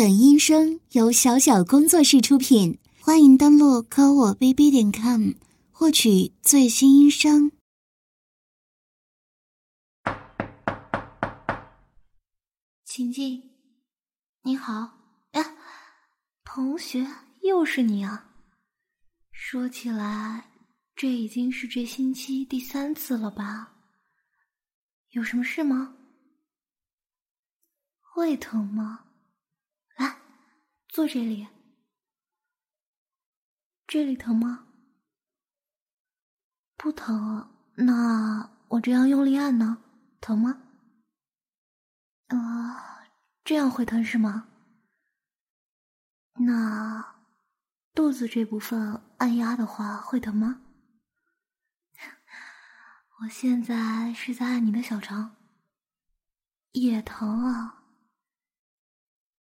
本音声由小小工作室出品，欢迎登录科我 bb 点 com 获取最新音声。请进。你好，哎，同学，又是你啊！说起来，这已经是这星期第三次了吧？有什么事吗？胃疼吗？坐这里。这里疼吗？不疼。那我这样用力按呢？疼吗？啊，这样会疼是吗？那肚子这部分按压的话会疼吗？我现在是在按你的小肠，也疼啊。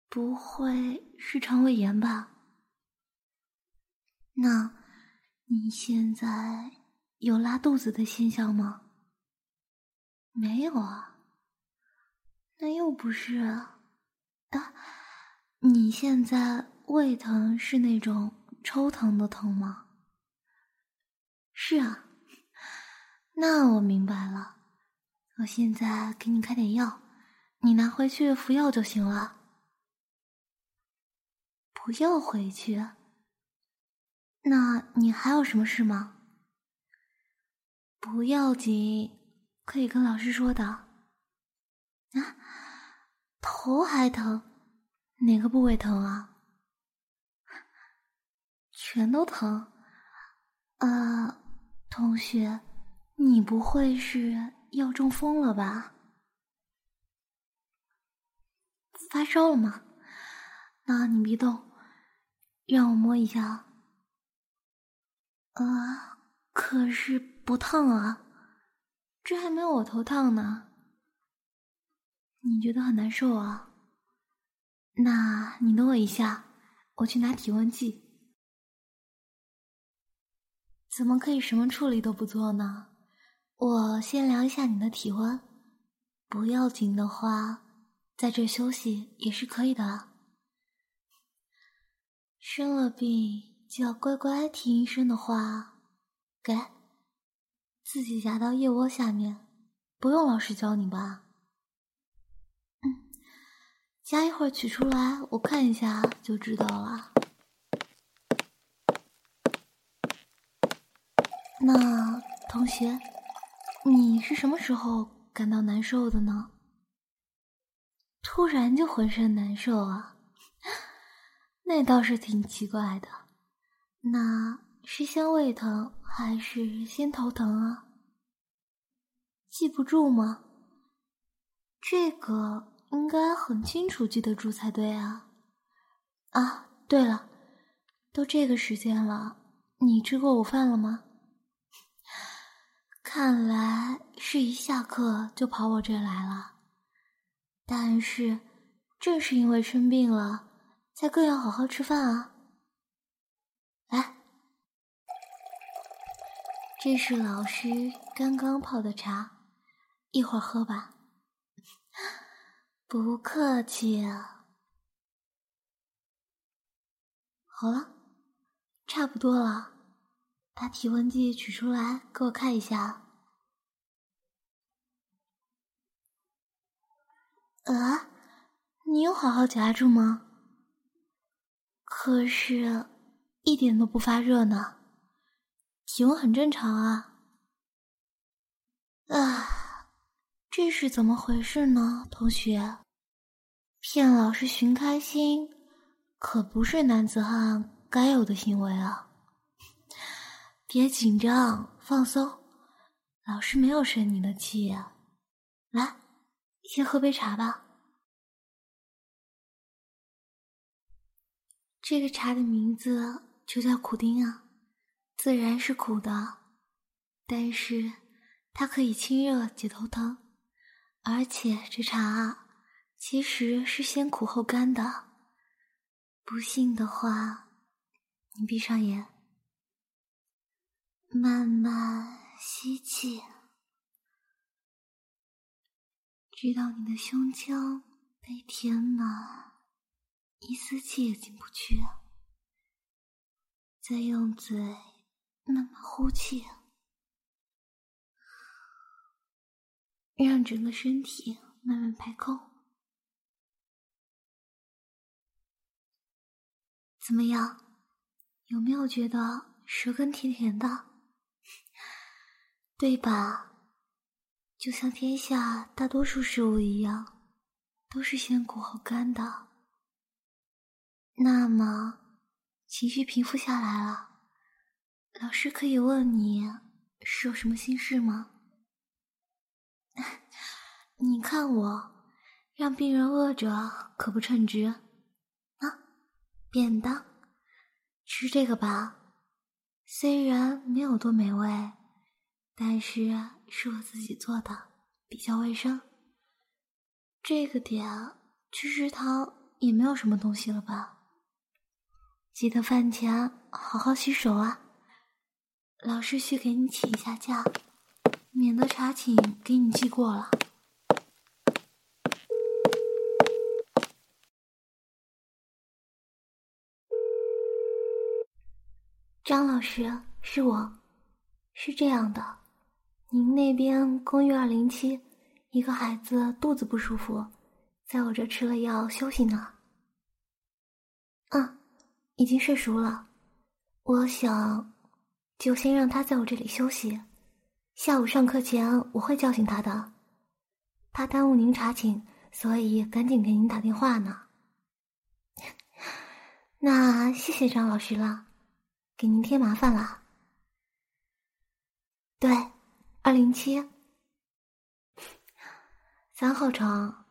不会是肠胃炎吧？那你现在有拉肚子的现象吗？没有啊。那又不是啊。啊，你现在胃疼是那种抽疼的疼吗？是啊。那我明白了。我现在给你开点药，你拿回去服药就行了。不要回去。那你还有什么事吗？不要紧，可以跟老师说的。啊，头还疼，哪个部位疼啊？全都疼。啊，同学，你不会是要中风了吧？发烧了吗？那你别动。让我摸一下，啊，可是不烫啊，这还没有我头烫呢。你觉得很难受啊？那你等我一下，我去拿体温计。怎么可以什么处理都不做呢？我先量一下你的体温，不要紧的话，在这休息也是可以的。生了病就要乖乖听医生的话，给自己夹到腋窝下面，不用老师教你吧？夹一会儿取出来，我看一下就知道了。那同学，你是什么时候感到难受的呢？突然就浑身难受啊？那倒是挺奇怪的，那是先胃疼还是先头疼啊？记不住吗？这个应该很清楚记得住才对啊！啊，对了，都这个时间了，你吃过午饭了吗？看来是一下课就跑我这来了，但是正是因为生病了。才更要好好吃饭啊！来，这是老师刚刚泡的茶，一会儿喝吧。不客气啊。好了，差不多了，把体温计取出来给我看一下。呃，你有好好夹住吗？可是，一点都不发热呢，体温很正常啊。啊，这是怎么回事呢？同学，骗老师寻开心，可不是男子汉该有的行为啊。别紧张，放松，老师没有生你的气。来，先喝杯茶吧。这个茶的名字就叫苦丁啊，自然是苦的，但是它可以清热解头疼，而且这茶其实是先苦后甘的。不信的话，你闭上眼，慢慢吸气，直到你的胸腔被填满。一丝气也进不去啊，再用嘴慢慢呼气，让整个身体慢慢排空。怎么样？有没有觉得舌根甜甜的？对吧？就像天下大多数食物一样，都是先苦后甘的。那么，情绪平复下来了，老师可以问你是有什么心事吗？你看我，让病人饿着可不称职啊！便当。吃这个吧，虽然没有多美味，但是是我自己做的，比较卫生。这个点去食堂也没有什么东西了吧？记得饭前好好洗手啊！老师去给你请一下假，免得查寝给你记过了。张老师，是我，是这样的，您那边公寓二零七一个孩子肚子不舒服，在我这吃了药休息呢。啊，已经睡熟了，我想就先让他在我这里休息，下午上课前我会叫醒他的。怕耽误您查寝，所以赶紧给您打电话呢。那谢谢张老师了。给您添麻烦了。对，二零七，三号床。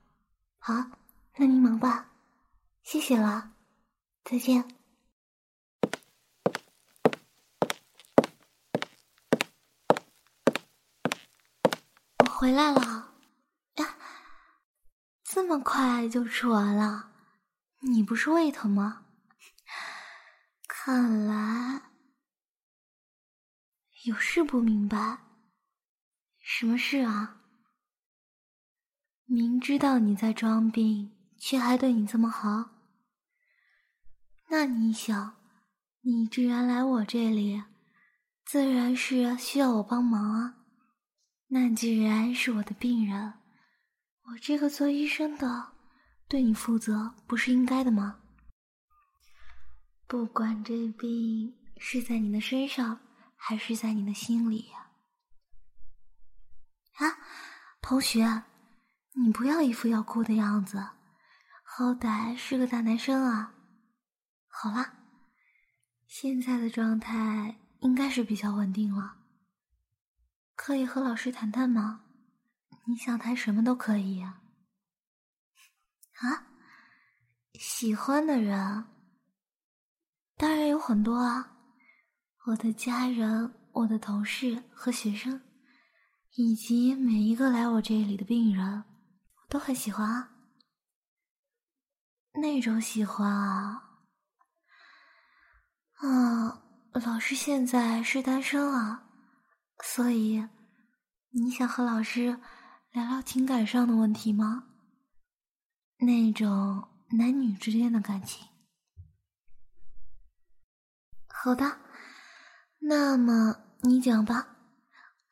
好，那您忙吧，谢谢了，再见。回来了，呀，这么快就吃完了？你不是胃疼吗？看来有事不明白，什么事啊？明知道你在装病，却还对你这么好，那你想，你既然来我这里，自然是需要我帮忙啊。那既然是我的病人，我这个做医生的对你负责，不是应该的吗？不管这病是在你的身上，还是在你的心里呀？啊，同学，你不要一副要哭的样子，好歹是个大男生啊。好了，现在的状态应该是比较稳定了，可以和老师谈谈吗？你想谈什么都可以。啊，喜欢的人。当然有很多啊，我的家人、我的同事和学生，以及每一个来我这里的病人，我都很喜欢啊。那种喜欢啊，啊，老师现在是单身啊，所以你想和老师聊聊情感上的问题吗？那种男女之间的感情。好的，那么你讲吧，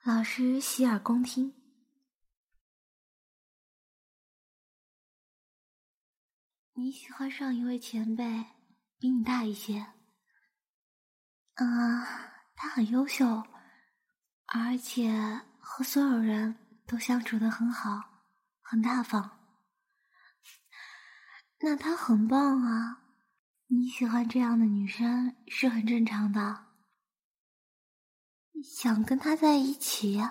老师洗耳恭听。你喜欢上一位前辈，比你大一些。啊，他很优秀，而且和所有人都相处的很好，很大方。那他很棒啊。你喜欢这样的女生是很正常的，想跟他在一起，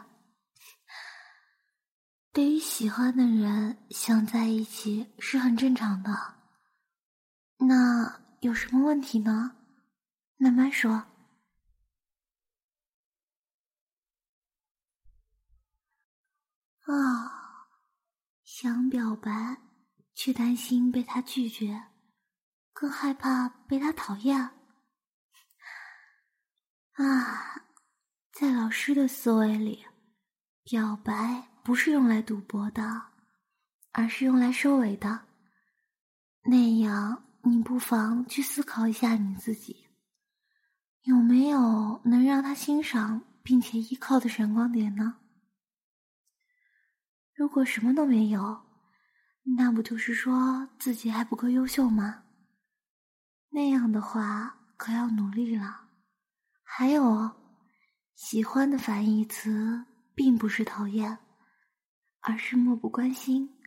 对于喜欢的人想在一起是很正常的。那有什么问题呢？慢慢说。啊，想表白，却担心被他拒绝。更害怕被他讨厌啊！在老师的思维里，表白不是用来赌博的，而是用来收尾的。那样你不妨去思考一下你自己，有没有能让他欣赏并且依靠的闪光点呢？如果什么都没有，那不就是说自己还不够优秀吗？那样的话，可要努力了。还有，喜欢的反义词并不是讨厌，而是漠不关心。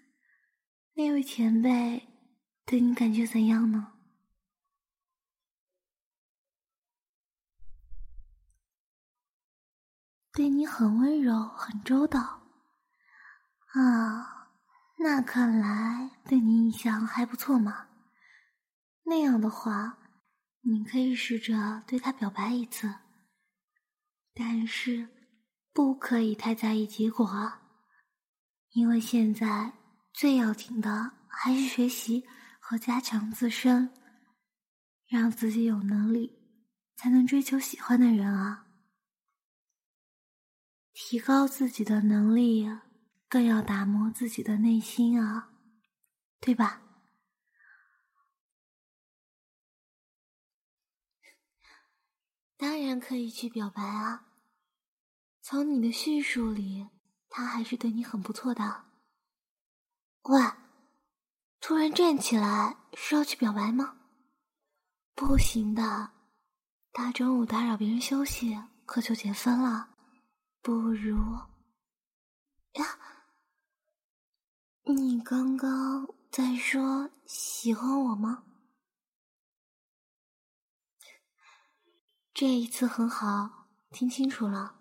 那位前辈对你感觉怎样呢？对你很温柔，很周到。啊，那看来对你印象还不错嘛。那样的话，你可以试着对他表白一次，但是不可以太在意结果啊，因为现在。最要紧的还是学习和加强自身，让自己有能力，才能追求喜欢的人啊！提高自己的能力，更要打磨自己的内心啊，对吧？当然可以去表白啊！从你的叙述里，他还是对你很不错的。喂，突然站起来是要去表白吗？不行的，大中午打扰别人休息可就减分了。不如呀，你刚刚在说喜欢我吗？这一次很好，听清楚了，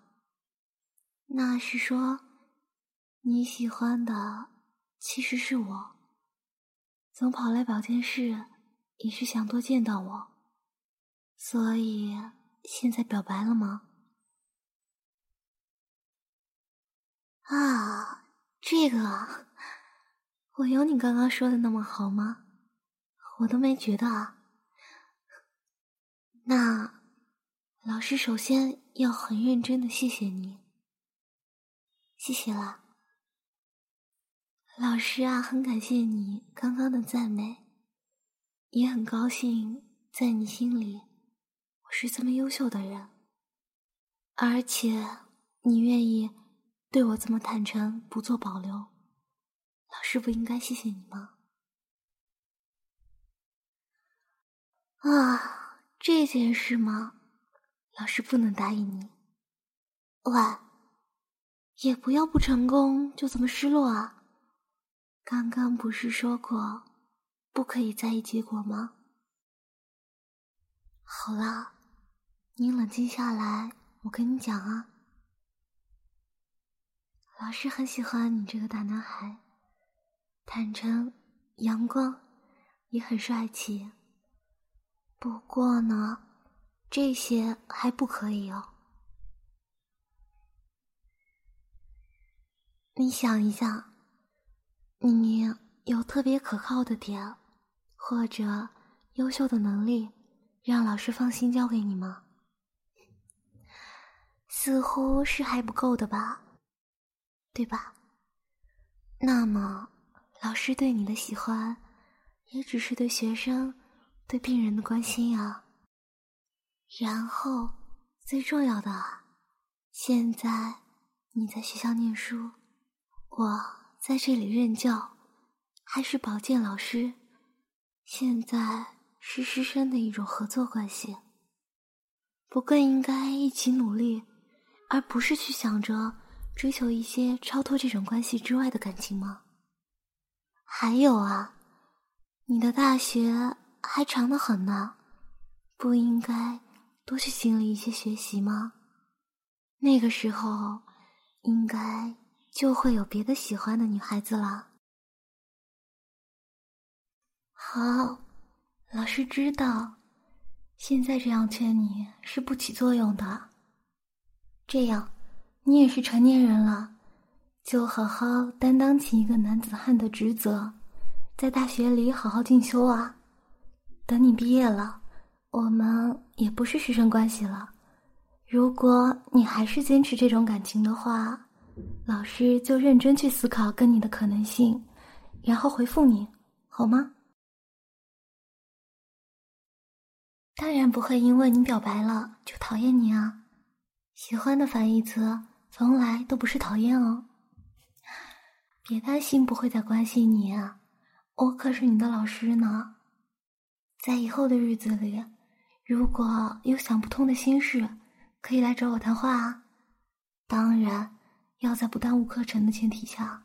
那是说你喜欢的。其实是我，总跑来保健室，也是想多见到我，所以现在表白了吗？啊，这个，我有你刚刚说的那么好吗？我都没觉得啊。那老师首先要很认真的谢谢你，谢谢啦。老师啊，很感谢你刚刚的赞美，也很高兴在你心里我是这么优秀的人，而且你愿意对我这么坦诚，不做保留，老师不应该谢谢你吗？啊，这件事吗？老师不能答应你。喂，也不要不成功就这么失落啊。刚刚不是说过，不可以在意结果吗？好了，你冷静下来，我跟你讲啊。老师很喜欢你这个大男孩，坦诚、阳光，也很帅气。不过呢，这些还不可以哦。你想一想。你有特别可靠的点，或者优秀的能力，让老师放心交给你吗？似乎是还不够的吧，对吧？那么，老师对你的喜欢，也只是对学生、对病人的关心啊。然后，最重要的，现在你在学校念书，我。在这里任教，还是保健老师，现在是师生的一种合作关系，不更应该一起努力，而不是去想着追求一些超脱这种关系之外的感情吗？还有啊，你的大学还长得很呢，不应该多去经历一些学习吗？那个时候，应该。就会有别的喜欢的女孩子了。好，老师知道，现在这样劝你是不起作用的。这样，你也是成年人了，就好好担当起一个男子汉的职责，在大学里好好进修啊。等你毕业了，我们也不是师生关系了。如果你还是坚持这种感情的话，老师就认真去思考跟你的可能性，然后回复你，好吗？当然不会因为你表白了就讨厌你啊。喜欢的反义词从来都不是讨厌哦。别担心不会再关心你啊，我可是你的老师呢。在以后的日子里，如果有想不通的心事，可以来找我谈话啊。当然，要在不耽误课程的前提下，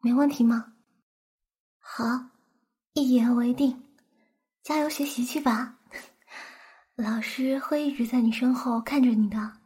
没问题吗？好，一言为定，加油学习去吧。老师会一直在你身后看着你的。